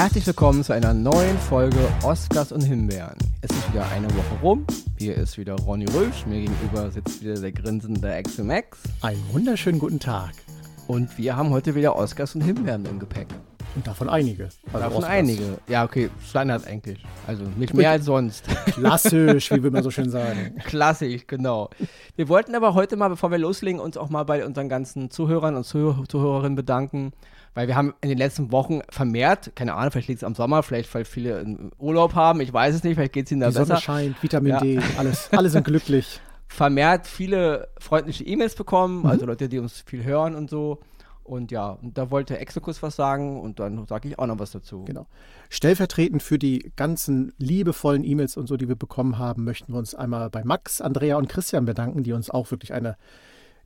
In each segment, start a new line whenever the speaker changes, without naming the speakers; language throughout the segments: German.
Herzlich willkommen zu einer neuen Folge Oscars und Himbeeren. Es ist wieder eine Woche rum. Hier ist wieder Ronny Rösch. Mir gegenüber sitzt wieder der grinsende Max.
Einen wunderschönen guten Tag.
Und wir haben heute wieder Oscars und Himbeeren im Gepäck.
Und davon einige.
Also davon Oscars. einige. Ja, okay, Standard eigentlich. Also nicht mehr als sonst.
Klassisch, wie will man so schön sagen.
Klassisch, genau. Wir wollten aber heute mal, bevor wir loslegen, uns auch mal bei unseren ganzen Zuhörern und Zuh Zuhörerinnen bedanken weil wir haben in den letzten Wochen vermehrt, keine Ahnung, vielleicht liegt es am Sommer, vielleicht weil viele Urlaub haben, ich weiß es nicht, vielleicht geht es ihnen da
Die
besser.
Sonne scheint, Vitamin ja. D, alles, alle sind glücklich.
Vermehrt viele freundliche E-Mails bekommen, mhm. also Leute, die uns viel hören und so. Und ja, und da wollte Exokus was sagen und dann sage ich auch noch was dazu.
Genau. Stellvertretend für die ganzen liebevollen E-Mails und so, die wir bekommen haben, möchten wir uns einmal bei Max, Andrea und Christian bedanken, die uns auch wirklich eine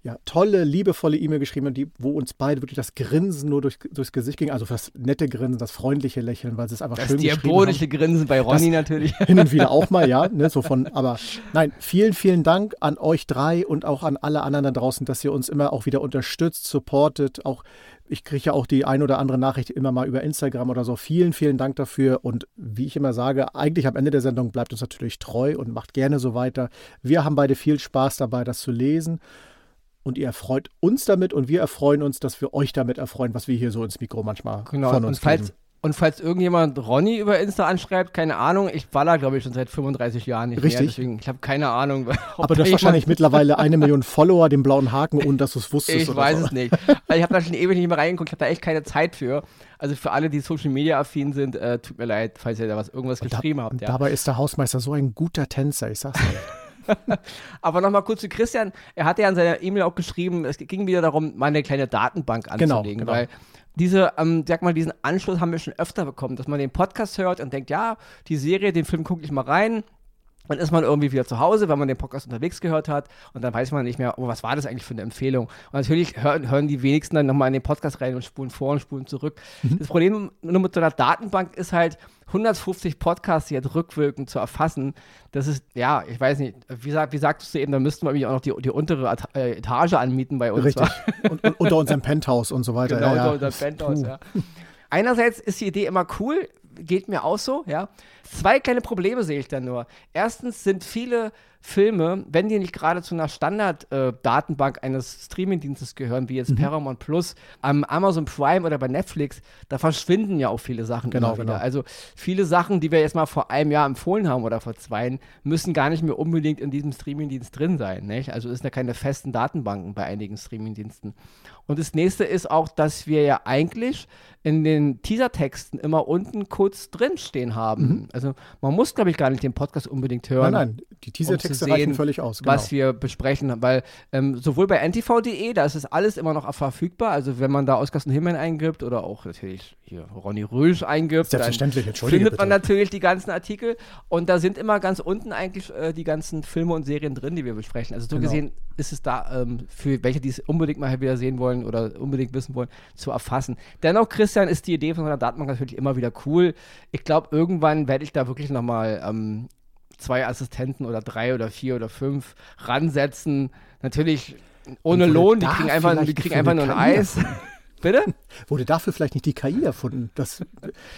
ja, tolle, liebevolle E-Mail geschrieben die, wo uns beide wirklich das Grinsen nur durch, durchs Gesicht ging. Also das nette Grinsen, das freundliche Lächeln, weil sie es einfach das schön geschrieben haben. Das
diabolische Grinsen bei Ronny das natürlich.
Hin und wieder auch mal, ja. Ne, so von, aber nein, vielen, vielen Dank an euch drei und auch an alle anderen da draußen, dass ihr uns immer auch wieder unterstützt, supportet. Auch ich kriege ja auch die ein oder andere Nachricht immer mal über Instagram oder so. Vielen, vielen Dank dafür. Und wie ich immer sage, eigentlich am Ende der Sendung bleibt uns natürlich treu und macht gerne so weiter. Wir haben beide viel Spaß dabei, das zu lesen und ihr erfreut uns damit und wir erfreuen uns, dass wir euch damit erfreuen, was wir hier so ins Mikro manchmal genau. von uns
und falls, geben. Und falls irgendjemand Ronny über Insta anschreibt, keine Ahnung, ich baller, glaube ich, schon seit 35 Jahren nicht
Richtig.
mehr. Deswegen, ich habe keine Ahnung.
Aber du hast wahrscheinlich mittlerweile eine Million Follower, den blauen Haken, ohne dass du es wusstest.
Ich weiß so. es nicht. Also ich habe da schon ewig nicht mehr reingeguckt, ich habe da echt keine Zeit für. Also für alle, die Social Media affin sind, äh, tut mir leid, falls ihr da was irgendwas und geschrieben
da,
habt.
Ja. Dabei ist der Hausmeister so ein guter Tänzer, ich sag's dir.
Aber nochmal kurz zu Christian. Er hatte ja in seiner E-Mail auch geschrieben, es ging wieder darum, mal eine kleine Datenbank genau, anzulegen, genau, genau. weil diese, ähm, sag mal, diesen Anschluss haben wir schon öfter bekommen, dass man den Podcast hört und denkt, ja, die Serie, den Film gucke ich mal rein. Dann ist man irgendwie wieder zu Hause, wenn man den Podcast unterwegs gehört hat und dann weiß man nicht mehr, oh, was war das eigentlich für eine Empfehlung. Und natürlich hören, hören die wenigsten dann nochmal in den Podcast rein und spulen vor und spulen zurück. Mhm. Das Problem nur mit so einer Datenbank ist halt, 150 Podcasts jetzt rückwirkend zu erfassen, das ist, ja, ich weiß nicht, wie, sag, wie sagtest du eben, da müssten wir nämlich auch noch die, die untere äh, Etage anmieten bei uns.
Richtig. und, und, unter unserem Penthouse und so weiter.
Genau, ja, unter ja. unserem Penthouse, Puh. ja. Einerseits ist die Idee immer cool, geht mir auch so, ja. Zwei kleine Probleme sehe ich da nur. Erstens sind viele Filme, wenn die nicht gerade zu einer Standard-Datenbank äh, eines Streamingdienstes gehören, wie jetzt mhm. Paramount Plus, am Amazon Prime oder bei Netflix, da verschwinden ja auch viele Sachen genau, immer wieder. Genau. Also viele Sachen, die wir jetzt mal vor einem Jahr empfohlen haben oder vor zwei, müssen gar nicht mehr unbedingt in diesem Streamingdienst drin sein. Nicht? Also ist da keine festen Datenbanken bei einigen Streamingdiensten. Und das nächste ist auch, dass wir ja eigentlich in den Teasertexten immer unten kurz drinstehen haben. Mhm. Also man muss, glaube ich, gar nicht den Podcast unbedingt hören.
Nein, nein, die Teasertexte um reichen völlig aus.
Genau. Was wir besprechen, weil ähm, sowohl bei ntv.de, da ist es alles immer noch verfügbar. Also wenn man da Oskar Himmel eingibt oder auch natürlich hier Ronny Rösch eingibt,
Selbstverständlich,
dann findet bitte. man natürlich die ganzen Artikel. Und da sind immer ganz unten eigentlich äh, die ganzen Filme und Serien drin, die wir besprechen. Also so genau. gesehen ist es da ähm, für welche, die es unbedingt mal wieder sehen wollen, wollen oder unbedingt wissen wollen, zu erfassen. Dennoch, Christian, ist die Idee von so einer Datenbank natürlich immer wieder cool. Ich glaube, irgendwann werde ich da wirklich nochmal ähm, zwei Assistenten oder drei oder vier oder fünf ransetzen. Natürlich ohne Lohn, die kriegen einfach, die kriegen einfach nur ein Eis. Bitte?
Wurde dafür vielleicht nicht die KI erfunden? Das,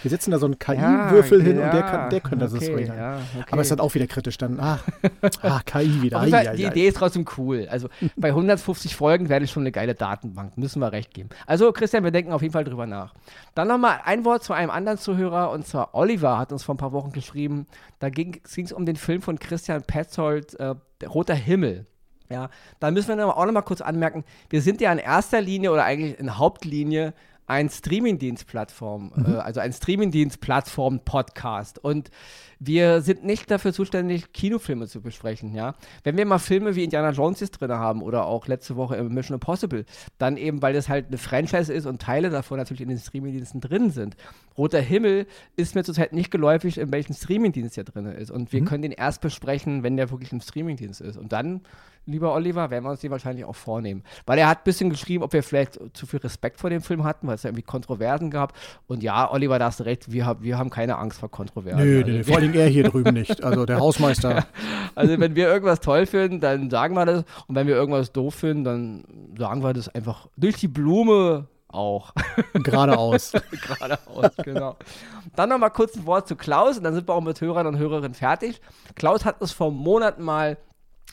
wir setzen da so einen KI-Würfel ja, hin ja, und der, kann, der könnte okay, das bringen. Ja, okay. Aber es ist dann auch wieder kritisch dann. Ah, ah KI wieder.
Ai, ai, die ai. Idee ist trotzdem cool. Also bei 150 Folgen wäre das schon eine geile Datenbank. Müssen wir recht geben. Also Christian, wir denken auf jeden Fall drüber nach. Dann nochmal ein Wort zu einem anderen Zuhörer und zwar Oliver hat uns vor ein paar Wochen geschrieben. Da ging es um den Film von Christian Petzold, äh, Roter Himmel. Ja, da müssen wir auch noch mal kurz anmerken, wir sind ja in erster Linie oder eigentlich in Hauptlinie ein Streamingdienst-Plattform, mhm. äh, also ein Streamingdienst-Plattform-Podcast. Und wir sind nicht dafür zuständig, Kinofilme zu besprechen, ja. Wenn wir mal Filme wie Indiana Jones jetzt drin haben oder auch letzte Woche Mission Impossible, dann eben, weil das halt eine Franchise ist und Teile davon natürlich in den Streamingdiensten drin sind. Roter Himmel ist mir zurzeit nicht geläufig, in welchem Streamingdienst der drin ist. Und wir mhm. können den erst besprechen, wenn der wirklich im Streamingdienst ist. Und dann lieber Oliver, werden wir uns die wahrscheinlich auch vornehmen. Weil er hat ein bisschen geschrieben, ob wir vielleicht zu viel Respekt vor dem Film hatten, weil es ja irgendwie Kontroversen gab. Und ja, Oliver, da hast du recht, wir, wir haben keine Angst vor Kontroversen.
Nö, also, nee, vor allem er hier drüben nicht, also der Hausmeister.
also wenn wir irgendwas toll finden, dann sagen wir das. Und wenn wir irgendwas doof finden, dann sagen wir das einfach durch die Blume auch.
Geradeaus.
Geradeaus, genau. Dann noch mal kurz ein Wort zu Klaus und dann sind wir auch mit Hörern und Hörerinnen fertig. Klaus hat uns vor Monaten mal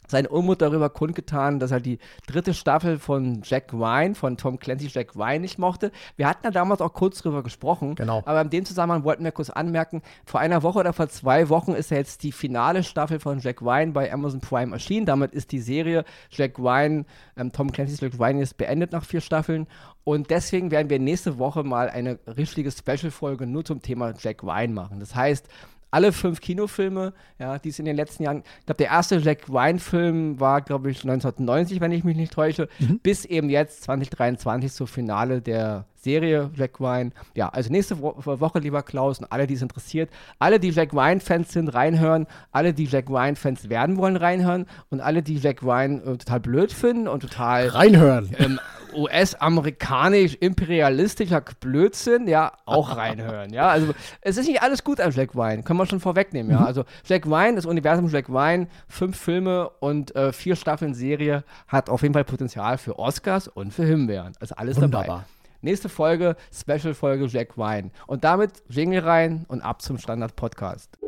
seinen Unmut darüber kundgetan, dass er die dritte Staffel von Jack Ryan, von Tom Clancy Jack Ryan nicht mochte. Wir hatten ja damals auch kurz drüber gesprochen.
Genau.
Aber in dem Zusammenhang wollten wir kurz anmerken, vor einer Woche oder vor zwei Wochen ist ja jetzt die finale Staffel von Jack Ryan bei Amazon Prime erschienen. Damit ist die Serie Jack Ryan, ähm, Tom Clancy's Jack Ryan ist beendet nach vier Staffeln. Und deswegen werden wir nächste Woche mal eine richtige Special-Folge nur zum Thema Jack Ryan machen. Das heißt, alle fünf Kinofilme, ja, die es in den letzten Jahren, ich glaube, der erste Jack Ryan-Film war, glaube ich, 1990, wenn ich mich nicht täusche, mhm. bis eben jetzt 2023 zur Finale der Serie Jack Ryan. Ja, also nächste Wo Woche, lieber Klaus, und alle, die es interessiert, alle, die Jack Ryan-Fans sind, reinhören, alle, die Jack Ryan-Fans werden wollen, reinhören und alle, die Jack Ryan äh, total blöd finden und total
reinhören.
Ähm, US-amerikanisch imperialistischer Blödsinn, ja, auch reinhören, ja. Also es ist nicht alles gut an Jack Ryan, können wir schon vorwegnehmen, ja. Mhm. Also Jack Ryan, das Universum Jack Ryan, fünf Filme und äh, vier Staffeln Serie hat auf jeden Fall Potenzial für Oscars und für Himbeeren. Also alles Wunderbar. dabei. Nächste Folge, Special-Folge Jack Ryan. Und damit Jingle rein und ab zum Standard-Podcast.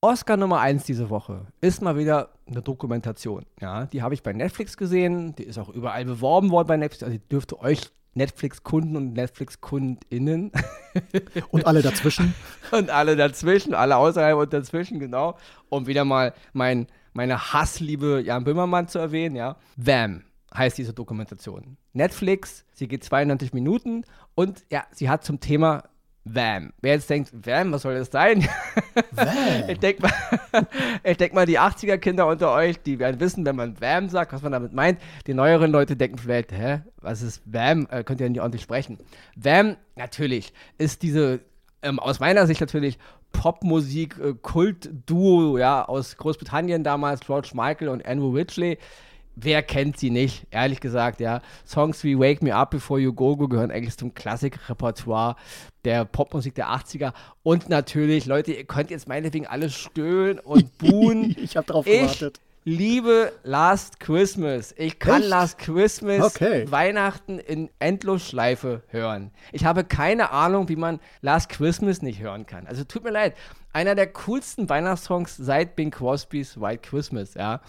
Oscar Nummer 1 diese Woche ist mal wieder eine Dokumentation. Ja, die habe ich bei Netflix gesehen. Die ist auch überall beworben worden bei Netflix. Also die dürfte euch Netflix-Kunden und Netflix-KundInnen.
und alle dazwischen.
und alle dazwischen, alle außerhalb und dazwischen, genau. Um wieder mal mein, meine Hassliebe Jan Böhmermann zu erwähnen, ja. Vam heißt diese Dokumentation. Netflix, sie geht 92 Minuten und ja, sie hat zum Thema Vam. Wer jetzt denkt, Vam, was soll das sein? Vam. ich denke mal, denk mal, die 80er-Kinder unter euch, die werden wissen, wenn man Vam sagt, was man damit meint. Die neueren Leute denken vielleicht, hä, was ist Vam? Äh, könnt ihr nicht ordentlich sprechen. Vam, natürlich, ist diese, ähm, aus meiner Sicht natürlich, Popmusik, äh, Kult-Duo, ja, aus Großbritannien damals, George Michael und Andrew Ridgely wer kennt sie nicht? Ehrlich gesagt, ja. Songs wie Wake Me Up Before You Go Go gehören eigentlich zum Klassikrepertoire der Popmusik der 80er. Und natürlich, Leute, ihr könnt jetzt meinetwegen alle stöhnen und buhen.
ich habe drauf gewartet.
Ich liebe Last Christmas. Ich kann Echt? Last Christmas okay. Weihnachten in Endlosschleife hören. Ich habe keine Ahnung, wie man Last Christmas nicht hören kann. Also tut mir leid. Einer der coolsten Weihnachtssongs seit Bing Crosby's White Christmas, ja.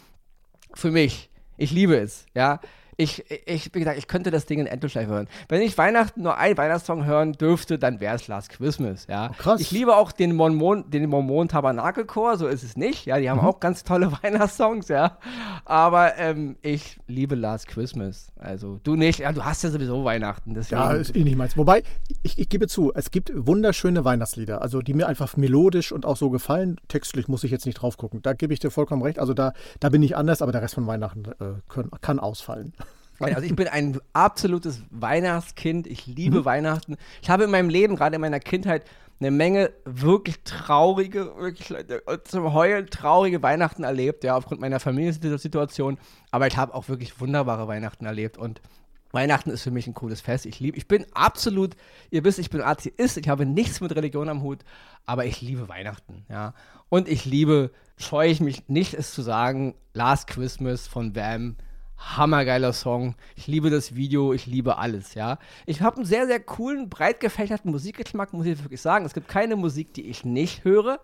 Für mich. Ich liebe es, ja. Ich, ich, wie gesagt, ich könnte das Ding in Endlosschleife hören. Wenn ich Weihnachten nur einen Weihnachtssong hören dürfte, dann wäre es Last Christmas, ja. Oh, krass. Ich liebe auch den Mormon, den Mormon Tabernakelchor, so ist es nicht, ja. Die haben mhm. auch ganz tolle Weihnachtssongs, ja. Aber ähm, ich liebe Last Christmas. Also du nicht, ja, du hast ja sowieso Weihnachten.
Deswegen. Ja, ist eh nicht meins. Wobei, ich, ich gebe zu, es gibt wunderschöne Weihnachtslieder, also die mir einfach melodisch und auch so gefallen. Textlich muss ich jetzt nicht drauf gucken. Da gebe ich dir vollkommen recht. Also da, da bin ich anders, aber der Rest von Weihnachten äh, können, kann ausfallen.
Also ich bin ein absolutes Weihnachtskind. Ich liebe mhm. Weihnachten. Ich habe in meinem Leben, gerade in meiner Kindheit, eine Menge wirklich traurige, wirklich zum Heulen traurige Weihnachten erlebt, ja, aufgrund meiner Familiensituation. Aber ich habe auch wirklich wunderbare Weihnachten erlebt und Weihnachten ist für mich ein cooles Fest. Ich liebe, ich bin absolut, ihr wisst, ich bin Atheist, ich habe nichts mit Religion am Hut, aber ich liebe Weihnachten, ja. Und ich liebe, scheue ich mich nicht, es zu sagen, Last Christmas von Wham hammergeiler Song. Ich liebe das Video, ich liebe alles, ja. Ich habe einen sehr, sehr coolen, breit gefächerten Musikgeschmack, muss ich wirklich sagen. Es gibt keine Musik, die ich nicht höre.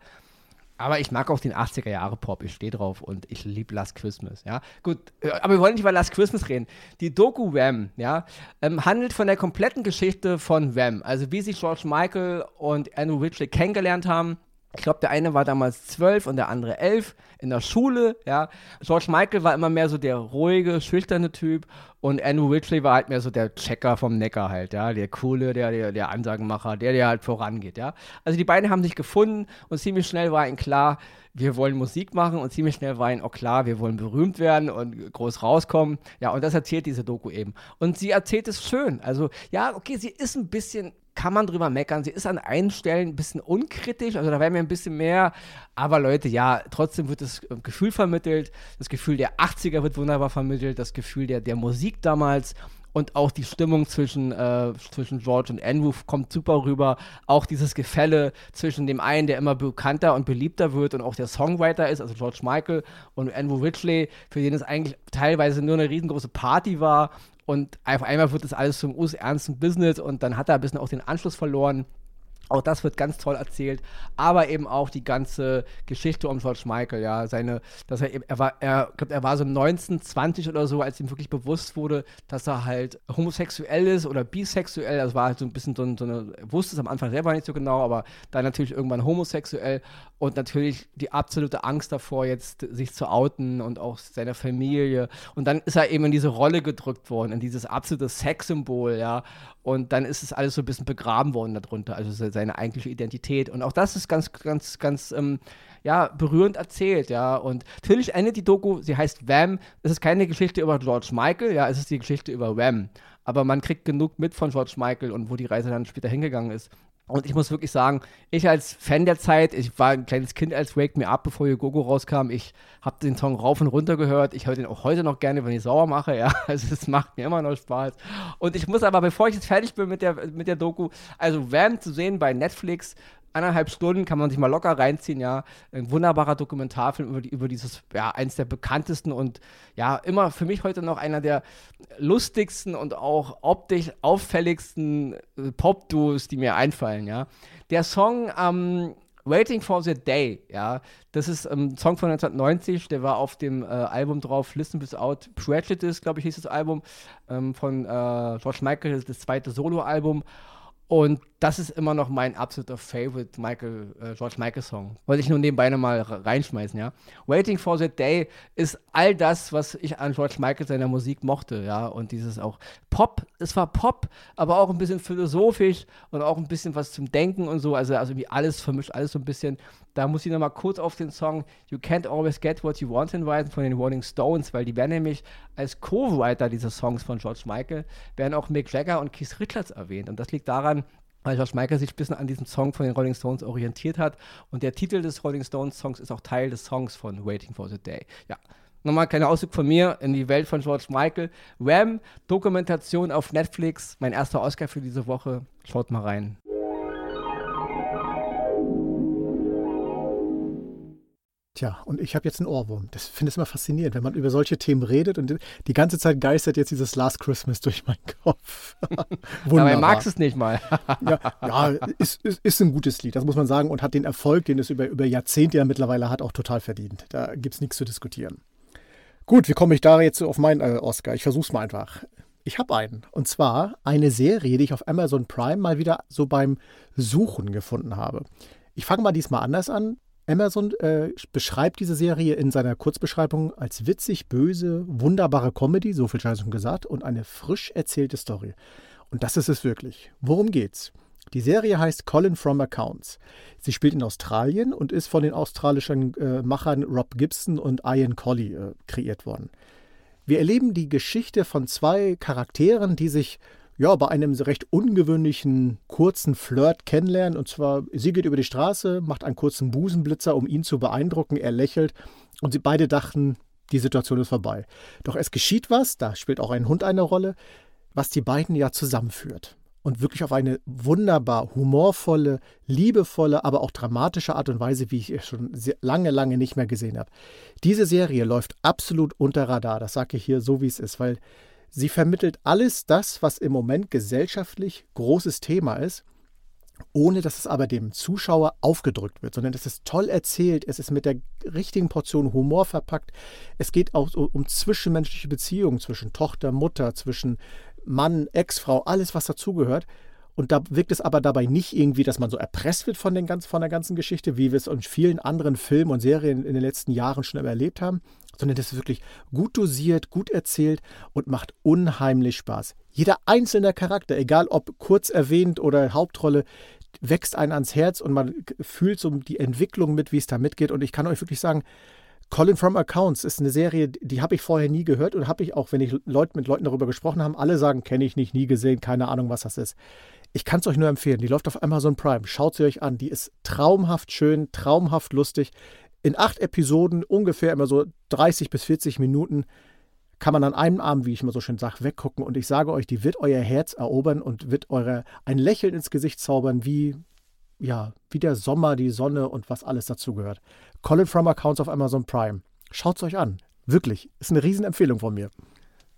Aber ich mag auch den 80er Jahre Pop, ich stehe drauf und ich liebe Last Christmas, ja. Gut, äh, aber wir wollen nicht über Last Christmas reden. Die Doku Wham, ja, ähm, handelt von der kompletten Geschichte von Wham. Also wie sich George Michael und Andrew Ridgely kennengelernt haben, ich glaube, der eine war damals zwölf und der andere elf in der Schule, ja. George Michael war immer mehr so der ruhige, schüchterne Typ und Andrew Ridgely war halt mehr so der Checker vom Neckar halt, ja. Der coole, der, der, der Ansagenmacher, der, der halt vorangeht, ja. Also die beiden haben sich gefunden und ziemlich schnell war ihnen klar, wir wollen Musik machen und ziemlich schnell war ihnen auch klar, wir wollen berühmt werden und groß rauskommen. Ja, und das erzählt diese Doku eben. Und sie erzählt es schön. Also, ja, okay, sie ist ein bisschen kann man drüber meckern. Sie ist an einigen Stellen ein bisschen unkritisch, also da wäre mir ein bisschen mehr. Aber Leute, ja, trotzdem wird das äh, Gefühl vermittelt. Das Gefühl der 80er wird wunderbar vermittelt, das Gefühl der, der Musik damals. Und auch die Stimmung zwischen, äh, zwischen George und Andrew kommt super rüber. Auch dieses Gefälle zwischen dem einen, der immer bekannter und beliebter wird und auch der Songwriter ist, also George Michael und Andrew Ridgely, für den es eigentlich teilweise nur eine riesengroße Party war und auf einmal wird das alles zum ernsten Business und dann hat er ein bisschen auch den Anschluss verloren. Auch das wird ganz toll erzählt, aber eben auch die ganze Geschichte um George Michael, ja, seine, dass er er war, er, glaub, er war so 19, 20 oder so, als ihm wirklich bewusst wurde, dass er halt homosexuell ist oder bisexuell, das war halt so ein bisschen so, so eine, er wusste es am Anfang selber nicht so genau, aber dann natürlich irgendwann homosexuell und natürlich die absolute Angst davor, jetzt sich zu outen und auch seiner Familie. Und dann ist er eben in diese Rolle gedrückt worden, in dieses absolute Sexsymbol, ja, und dann ist es alles so ein bisschen begraben worden darunter, also seine eigentliche Identität. Und auch das ist ganz, ganz, ganz, ähm, ja, berührend erzählt, ja. Und natürlich endet die Doku, sie heißt Wham. Es ist keine Geschichte über George Michael, ja, es ist die Geschichte über Wham. Aber man kriegt genug mit von George Michael und wo die Reise dann später hingegangen ist. Und ich muss wirklich sagen, ich als Fan der Zeit, ich war ein kleines Kind als Wake Me Up, bevor Gogo rauskam. Ich habe den Song rauf und runter gehört. Ich höre den auch heute noch gerne, wenn ich sauer mache. Ja, also es macht mir immer noch Spaß. Und ich muss aber, bevor ich jetzt fertig bin mit der, mit der Doku, also Wham zu sehen bei Netflix, eineinhalb Stunden kann man sich mal locker reinziehen, ja. Ein wunderbarer Dokumentarfilm über, die, über dieses, ja, eins der bekanntesten und ja, immer für mich heute noch einer der lustigsten und auch optisch auffälligsten äh, Pop-Duos, die mir einfallen, ja. Der Song, ähm, Waiting for the Day, ja, das ist ein ähm, Song von 1990, der war auf dem äh, Album drauf, Listen This Out, Prejudice, glaube ich, hieß das Album, ähm, von äh, George Michael, das zweite Soloalbum. Und das ist immer noch mein absoluter Favorite Michael, äh, George Michael Song. Wollte ich nur nebenbei nochmal reinschmeißen, ja. Waiting for the Day ist all das, was ich an George Michael seiner Musik mochte, ja. Und dieses auch Pop, es war Pop, aber auch ein bisschen philosophisch und auch ein bisschen was zum Denken und so. Also, also irgendwie alles vermischt, alles so ein bisschen. Da muss ich nochmal kurz auf den Song You Can't Always Get What You Want hinweisen von den Rolling Stones, weil die werden nämlich als Co-Writer dieser Songs von George Michael, werden auch Mick Jagger und Keith Richards erwähnt. Und das liegt daran, weil George Michael sich ein bisschen an diesem Song von den Rolling Stones orientiert hat. Und der Titel des Rolling Stones Songs ist auch Teil des Songs von Waiting for the Day. Ja. Nochmal kleiner Ausdruck von mir in die Welt von George Michael. Wham, Dokumentation auf Netflix, mein erster Oscar für diese Woche. Schaut mal rein.
Tja, und ich habe jetzt einen Ohrwurm. Das finde ich immer faszinierend, wenn man über solche Themen redet und die ganze Zeit geistert jetzt dieses Last Christmas durch meinen Kopf.
Aber er mag es nicht mal.
ja, ja ist, ist, ist, ein gutes Lied, das muss man sagen, und hat den Erfolg, den es über, über Jahrzehnte ja mittlerweile hat, auch total verdient. Da gibt es nichts zu diskutieren. Gut, wie komme ich da jetzt auf meinen äh, Oscar? Ich versuche es mal einfach. Ich habe einen. Und zwar eine Serie, die ich auf Amazon Prime mal wieder so beim Suchen gefunden habe. Ich fange mal diesmal anders an. Amazon äh, beschreibt diese Serie in seiner Kurzbeschreibung als witzig, böse, wunderbare Comedy, so viel schon gesagt, und eine frisch erzählte Story. Und das ist es wirklich. Worum geht's? Die Serie heißt Colin from Accounts. Sie spielt in Australien und ist von den australischen äh, Machern Rob Gibson und Ian Colley äh, kreiert worden. Wir erleben die Geschichte von zwei Charakteren, die sich ja, bei einem recht ungewöhnlichen kurzen Flirt kennenlernen. Und zwar, sie geht über die Straße, macht einen kurzen Busenblitzer, um ihn zu beeindrucken. Er lächelt und sie beide dachten, die Situation ist vorbei. Doch es geschieht was, da spielt auch ein Hund eine Rolle, was die beiden ja zusammenführt. Und wirklich auf eine wunderbar humorvolle, liebevolle, aber auch dramatische Art und Weise, wie ich es schon lange, lange nicht mehr gesehen habe. Diese Serie läuft absolut unter Radar, das sage ich hier so, wie es ist, weil Sie vermittelt alles das, was im Moment gesellschaftlich großes Thema ist, ohne dass es aber dem Zuschauer aufgedrückt wird, sondern es ist toll erzählt, es ist mit der richtigen Portion Humor verpackt. Es geht auch um zwischenmenschliche Beziehungen zwischen Tochter, Mutter, zwischen Mann, Ex-Frau, alles, was dazugehört. Und da wirkt es aber dabei nicht irgendwie, dass man so erpresst wird von, den ganz, von der ganzen Geschichte, wie wir es in vielen anderen Filmen und Serien in den letzten Jahren schon erlebt haben, sondern das ist wirklich gut dosiert, gut erzählt und macht unheimlich Spaß. Jeder einzelne Charakter, egal ob kurz erwähnt oder Hauptrolle, wächst einen ans Herz und man fühlt so die Entwicklung mit, wie es da mitgeht. Und ich kann euch wirklich sagen, Colin from Accounts ist eine Serie, die habe ich vorher nie gehört und habe ich auch, wenn ich Leut, mit Leuten darüber gesprochen habe, alle sagen, kenne ich nicht, nie gesehen, keine Ahnung, was das ist. Ich kann es euch nur empfehlen. Die läuft auf Amazon Prime. Schaut sie euch an. Die ist traumhaft schön, traumhaft lustig in acht Episoden, ungefähr immer so 30 bis 40 Minuten, kann man an einem Abend, wie ich immer so schön sage, weggucken. Und ich sage euch, die wird euer Herz erobern und wird eure ein Lächeln ins Gesicht zaubern, wie, ja, wie der Sommer, die Sonne und was alles dazugehört. Colin from Accounts auf Amazon Prime. Schaut es euch an. Wirklich. Ist eine Riesenempfehlung von mir.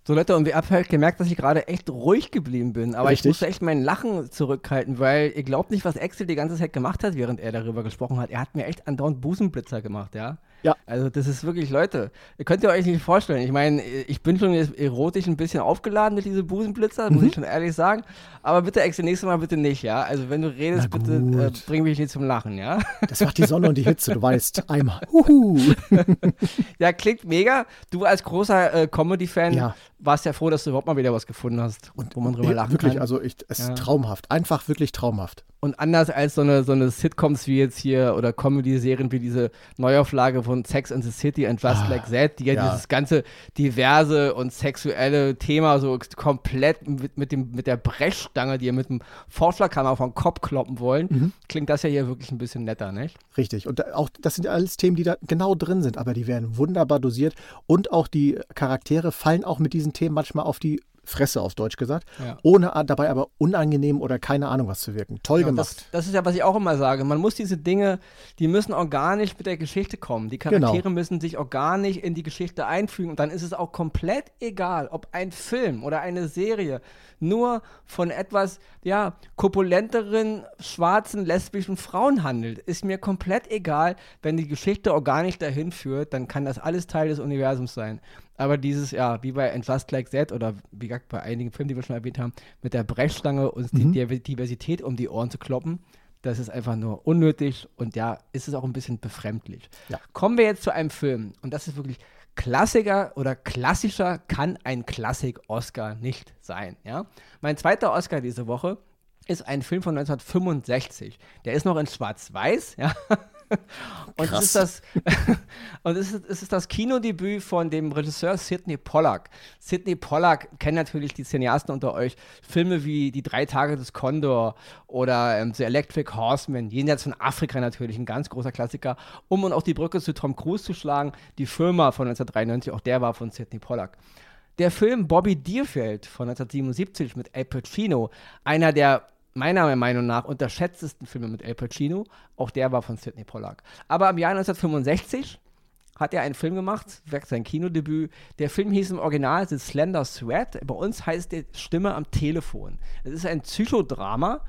So Leute, und wir haben halt gemerkt, dass ich gerade echt ruhig geblieben bin. Aber Richtig. ich musste echt mein Lachen zurückhalten, weil ihr glaubt nicht, was Axel die ganze Zeit gemacht hat, während er darüber gesprochen hat. Er hat mir echt andauernd Busenblitzer gemacht, ja. Ja. Also das ist wirklich, Leute, ihr könnt ihr euch nicht vorstellen. Ich meine, ich bin schon erotisch ein bisschen aufgeladen mit diesen Busenblitzer, mhm. muss ich schon ehrlich sagen. Aber bitte, Ex, nächstes Mal bitte nicht, ja. Also wenn du redest, bitte äh, bring mich nicht zum Lachen, ja.
Das macht die Sonne und die Hitze, du weißt. Einmal.
ja, klingt mega. Du als großer äh, Comedy-Fan ja. warst ja froh, dass du überhaupt mal wieder was gefunden hast,
und, wo man drüber lachen wirklich, kann. Wirklich, also ich, es ja. ist traumhaft. Einfach wirklich traumhaft.
Und anders als so eine, so eine Sitcoms wie jetzt hier oder Comedy-Serien wie diese Neuauflage von Sex and the City and Just ah, Like That, die ja, ja, dieses ganze diverse und sexuelle Thema so komplett mit, mit, dem, mit der Brechstange, die ihr mit dem Vorschlaghammer vom Kopf kloppen wollen, mhm. klingt das ja hier wirklich ein bisschen netter, nicht?
Richtig. Und auch das sind alles Themen, die da genau drin sind, aber die werden wunderbar dosiert und auch die Charaktere fallen auch mit diesen Themen manchmal auf die Fresse auf Deutsch gesagt, ja. ohne dabei aber unangenehm oder keine Ahnung was zu wirken. Toll ja, gemacht.
Das, das, ist ja, was ich auch immer sage. Man muss diese Dinge, die müssen organisch mit der Geschichte kommen. Die Charaktere genau. müssen sich organisch in die Geschichte einfügen und dann ist es auch komplett egal, ob ein Film oder eine Serie nur von etwas, ja, kopulenteren, schwarzen, lesbischen Frauen handelt. Ist mir komplett egal, wenn die Geschichte organisch dahin führt, dann kann das alles Teil des Universums sein. Aber dieses, ja, wie bei Just Like That oder wie gesagt bei einigen Filmen, die wir schon erwähnt haben, mit der Brechstange und mhm. die Diversität um die Ohren zu kloppen, das ist einfach nur unnötig und ja, ist es auch ein bisschen befremdlich. Ja. Kommen wir jetzt zu einem Film und das ist wirklich Klassiker oder klassischer kann ein Klassik-Oscar nicht sein. Ja? Mein zweiter Oscar diese Woche ist ein Film von 1965. Der ist noch in Schwarz-Weiß, ja. und Krass. es ist das, und es ist, es ist das Kinodebüt von dem Regisseur Sidney Pollack. Sidney Pollack kennen natürlich die Cineasten unter euch. Filme wie Die drei Tage des Condor oder ähm, The Electric Horseman, jenseits von Afrika natürlich, ein ganz großer Klassiker. Um und auch die Brücke zu Tom Cruise zu schlagen, die Firma von 1993, auch der war von Sidney Pollack. Der Film Bobby Deerfield von 1977 mit Al Pacino, einer der meiner Meinung nach unterschätztesten Filme mit Al Pacino. Auch der war von Sidney Pollack. Aber im Jahr 1965 hat er einen Film gemacht, sein Kinodebüt. Der Film hieß im Original The Slender Thread. Bei uns heißt der Stimme am Telefon. Es ist ein Psychodrama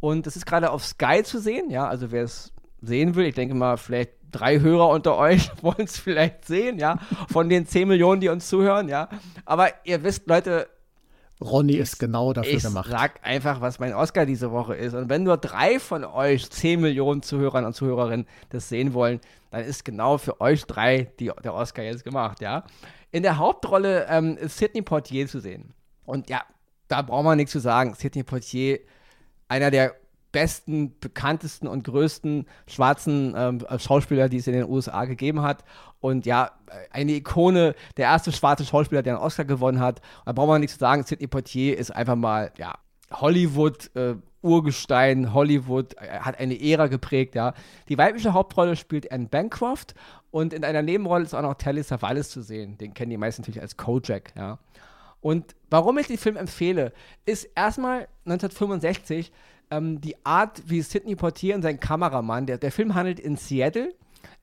und es ist gerade auf Sky zu sehen. Ja, also wer es sehen will, ich denke mal, vielleicht drei Hörer unter euch wollen es vielleicht sehen, ja, von den 10 Millionen, die uns zuhören, ja. Aber ihr wisst, Leute,
Ronny ist genau dafür
ich
gemacht.
Ich sag einfach, was mein Oscar diese Woche ist. Und wenn nur drei von euch 10 Millionen Zuhörern und Zuhörerinnen das sehen wollen, dann ist genau für euch drei die, der Oscar jetzt gemacht, ja. In der Hauptrolle ähm, ist Sidney Portier zu sehen. Und ja, da braucht man nichts zu sagen. Sidney Portier, einer der besten, bekanntesten und größten schwarzen ähm, Schauspieler, die es in den USA gegeben hat. Und ja, eine Ikone, der erste schwarze Schauspieler, der einen Oscar gewonnen hat. da braucht man nichts zu sagen. Sidney Poitier ist einfach mal, ja, Hollywood, äh, Urgestein, Hollywood, äh, hat eine Ära geprägt, ja. Die weibliche Hauptrolle spielt Anne Bancroft und in einer Nebenrolle ist auch noch Telly Savalas zu sehen. Den kennen die meisten natürlich als Kojak, ja. Und warum ich den Film empfehle, ist erstmal 1965 ähm, die Art, wie Sidney Portier und sein Kameramann, der, der Film handelt in Seattle.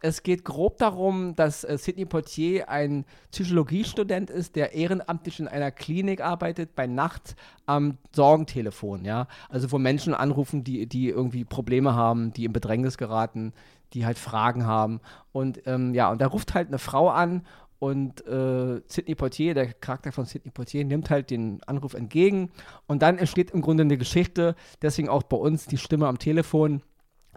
Es geht grob darum, dass äh, Sidney Portier ein Psychologiestudent ist, der ehrenamtlich in einer Klinik arbeitet, bei Nacht am Sorgentelefon, ja. Also wo Menschen anrufen, die, die irgendwie Probleme haben, die in Bedrängnis geraten, die halt Fragen haben. Und ähm, ja, und da ruft halt eine Frau an und äh, Sidney Portier, der Charakter von Sidney Portier, nimmt halt den Anruf entgegen. Und dann entsteht im Grunde eine Geschichte. Deswegen auch bei uns die Stimme am Telefon.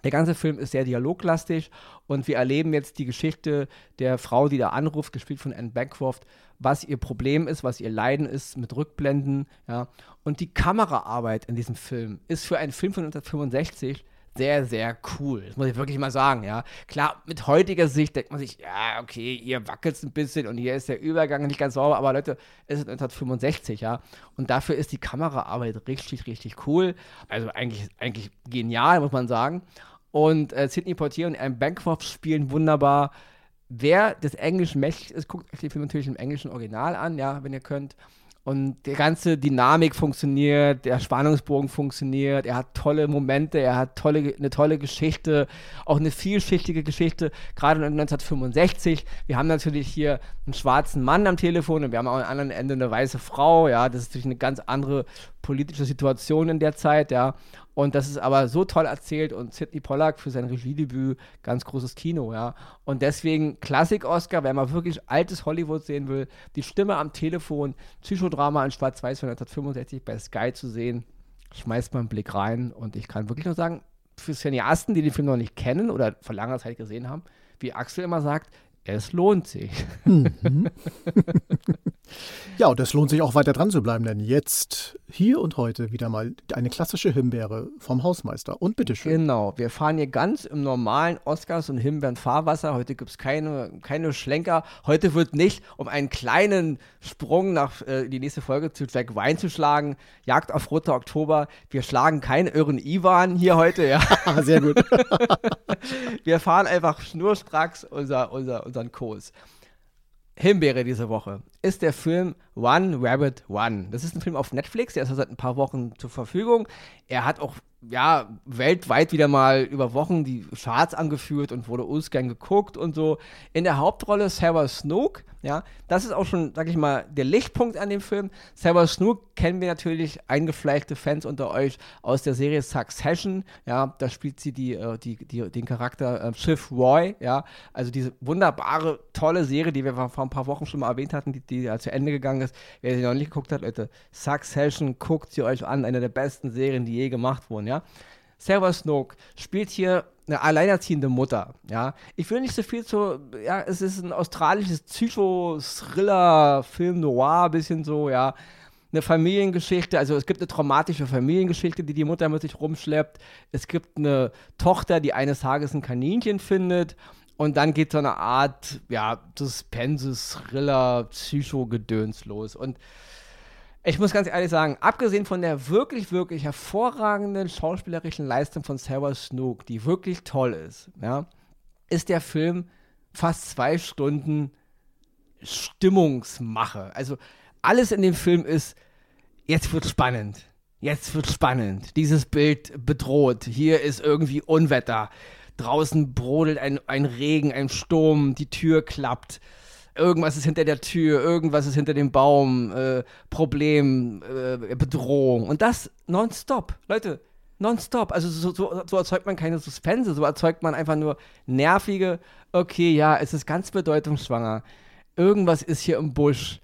Der ganze Film ist sehr dialoglastig und wir erleben jetzt die Geschichte der Frau, die da anruft, gespielt von Anne Bancroft, was ihr Problem ist, was ihr Leiden ist mit Rückblenden. Ja. Und die Kameraarbeit in diesem Film ist für einen Film von 1965 sehr, sehr cool. Das muss ich wirklich mal sagen, ja. Klar, mit heutiger Sicht denkt man sich, ja, okay, hier wackelt es ein bisschen und hier ist der Übergang nicht ganz sauber, aber Leute, es ist 1965, ja. Und dafür ist die Kameraarbeit richtig, richtig cool. Also eigentlich, eigentlich genial, muss man sagen. Und äh, Sidney Portier und Anne Bancroft spielen wunderbar. wer des Englischen mächtig ist, guckt euch den Film natürlich im englischen Original an, ja, wenn ihr könnt. Und die ganze Dynamik funktioniert, der Spannungsbogen funktioniert, er hat tolle Momente, er hat tolle, eine tolle Geschichte, auch eine vielschichtige Geschichte, gerade 1965. Wir haben natürlich hier einen schwarzen Mann am Telefon und wir haben auch am anderen Ende eine weiße Frau, ja, das ist natürlich eine ganz andere politische Situation in der Zeit, ja. Und das ist aber so toll erzählt und Sidney Pollack für sein Regiedebüt ganz großes Kino, ja. Und deswegen Klassik-Oscar, wenn man wirklich altes Hollywood sehen will, die Stimme am Telefon, Psychodrama in Schwarz-Weiß von 1965 bei Sky zu sehen, schmeißt mal einen Blick rein und ich kann wirklich nur sagen, für Cineasten, die den Film noch nicht kennen oder vor langer Zeit gesehen haben, wie Axel immer sagt, es lohnt sich. Mhm.
ja, und es lohnt sich auch weiter dran zu bleiben, denn jetzt, hier und heute wieder mal eine klassische Himbeere vom Hausmeister. Und bitteschön.
Genau, wir fahren hier ganz im normalen Oscars- und Himbeeren-Fahrwasser. Heute gibt es keine, keine Schlenker. Heute wird nicht, um einen kleinen Sprung nach äh, die nächste Folge zu Jack Wein zu schlagen, Jagd auf Roter Oktober. Wir schlagen keinen irren Ivan hier heute. Ja.
Sehr gut.
wir fahren einfach schnurstracks unser, unser, unser unseren Kurs. Himbeere diese Woche. Ist der Film One Rabbit One. Das ist ein Film auf Netflix, der ist seit ein paar Wochen zur Verfügung. Er hat auch ja, weltweit wieder mal über Wochen die Charts angeführt und wurde uns gern geguckt und so. In der Hauptrolle Sarah Snook, ja, das ist auch schon, sag ich mal, der Lichtpunkt an dem Film. Sarah Snook kennen wir natürlich, eingefleischte Fans unter euch aus der Serie Succession, ja, da spielt sie die, äh, die, die, den Charakter äh, Shiv Roy, ja, also diese wunderbare, tolle Serie, die wir vor ein paar Wochen schon mal erwähnt hatten, die, die ja zu Ende gegangen ist. Wer sie noch nicht geguckt hat, Leute, Succession, guckt sie euch an, eine der besten Serien, die je gemacht wurden, ja. Sarah Snook spielt hier eine alleinerziehende Mutter, ja. Ich will nicht so viel zu, ja, es ist ein australisches Psycho-Thriller, Film Noir, bisschen so, ja. Eine Familiengeschichte, also es gibt eine traumatische Familiengeschichte, die die Mutter mit sich rumschleppt. Es gibt eine Tochter, die eines Tages ein Kaninchen findet und dann geht so eine Art, ja, Suspense, Thriller, Psycho-Gedöns los. Und ich muss ganz ehrlich sagen, abgesehen von der wirklich, wirklich hervorragenden schauspielerischen Leistung von Sarah Snook, die wirklich toll ist, ja, ist der Film fast zwei Stunden Stimmungsmache. Also alles in dem Film ist, jetzt wird spannend. Jetzt wird spannend. Dieses Bild bedroht. Hier ist irgendwie Unwetter. Draußen brodelt ein, ein Regen, ein Sturm, die Tür klappt irgendwas ist hinter der Tür, irgendwas ist hinter dem Baum, äh, Problem, äh, Bedrohung. Und das nonstop. Leute, nonstop. Also so, so, so, erzeugt man keine Suspense, so erzeugt man einfach nur nervige, okay, ja, es ist ganz bedeutungsschwanger. Irgendwas ist hier im Busch.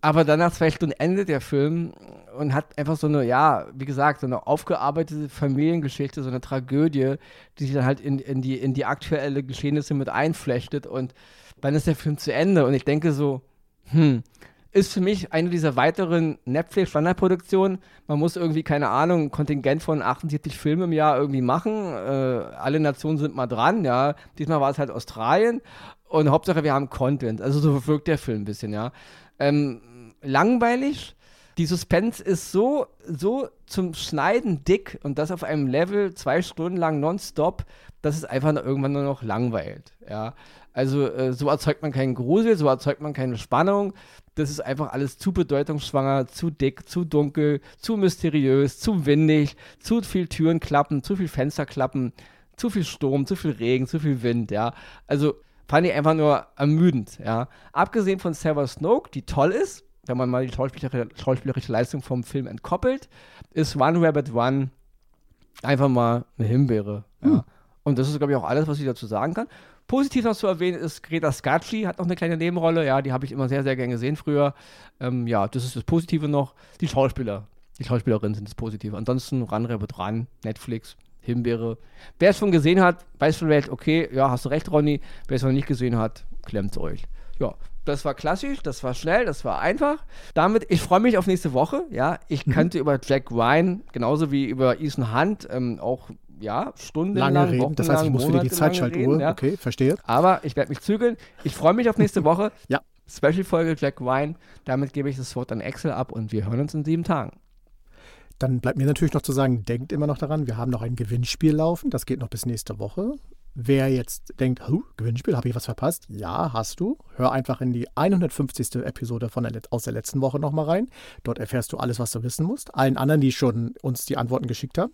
Aber dann nach zwei Stunden endet der Film und hat einfach so eine, ja, wie gesagt, so eine aufgearbeitete Familiengeschichte, so eine Tragödie, die sich dann halt in, in, die, in die aktuelle Geschehnisse mit einflechtet und dann ist der Film zu Ende. Und ich denke so, hm, ist für mich eine dieser weiteren Netflix-Standardproduktionen. Man muss irgendwie, keine Ahnung, ein Kontingent von 78 Filmen im Jahr irgendwie machen. Äh, alle Nationen sind mal dran, ja. Diesmal war es halt Australien. Und Hauptsache, wir haben Content. Also so wirkt der Film ein bisschen, ja. Ähm, langweilig. Die Suspense ist so, so zum Schneiden dick und das auf einem Level zwei Stunden lang nonstop, dass es einfach irgendwann nur noch langweilt. Ja. Also äh, so erzeugt man keinen Grusel, so erzeugt man keine Spannung. Das ist einfach alles zu bedeutungsschwanger, zu dick, zu dunkel, zu mysteriös, zu windig, zu viel Türen klappen, zu viel Fenster klappen, zu viel Sturm, zu viel Regen, zu viel Wind, ja. Also fand ich einfach nur ermüdend, ja. Abgesehen von Sarah Snoke, die toll ist, wenn man mal die schauspielerische, schauspielerische Leistung vom Film entkoppelt, ist One Rabbit One einfach mal eine Himbeere, ja. Hm. Und das ist, glaube ich, auch alles, was ich dazu sagen kann. Positiv noch zu erwähnen ist Greta Scacchi, hat noch eine kleine Nebenrolle. Ja, die habe ich immer sehr, sehr gern gesehen früher. Ähm, ja, das ist das Positive noch. Die Schauspieler, die Schauspielerinnen sind das Positive. Ansonsten ran, Rabbit ran, Netflix, Himbeere. Wer es schon gesehen hat, weiß vielleicht, okay, ja, hast du recht, Ronny. Wer es noch nicht gesehen hat, klemmt euch. Ja, das war klassisch, das war schnell, das war einfach. Damit, ich freue mich auf nächste Woche. Ja, ich mhm. könnte über Jack Ryan genauso wie über Ethan Hunt ähm, auch ja, stundenlang,
Lange reden. Das heißt, ich muss wieder die Zeitschaltuhr. Ja. Okay, verstehe.
Aber ich werde mich zügeln. Ich freue mich auf nächste Woche.
ja.
Special-Folge Jack Wine. Damit gebe ich das Wort an Excel ab und wir hören uns in sieben Tagen.
Dann bleibt mir natürlich noch zu sagen, denkt immer noch daran, wir haben noch ein Gewinnspiel laufen. Das geht noch bis nächste Woche. Wer jetzt denkt, oh, Gewinnspiel, habe ich was verpasst? Ja, hast du. Hör einfach in die 150. Episode von der, aus der letzten Woche nochmal rein. Dort erfährst du alles, was du wissen musst. Allen anderen, die schon uns die Antworten geschickt haben.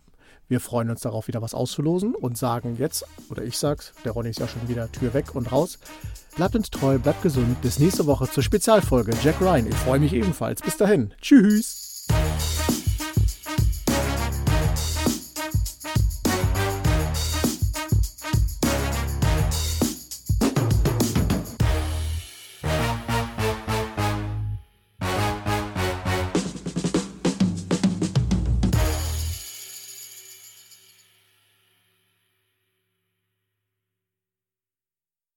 Wir freuen uns darauf, wieder was auszulosen und sagen jetzt, oder ich sag's, der Ronny ist ja schon wieder Tür weg und raus. Bleibt uns treu, bleibt gesund. Bis nächste Woche zur Spezialfolge Jack Ryan. Ich freue mich ebenfalls. Bis dahin. Tschüss.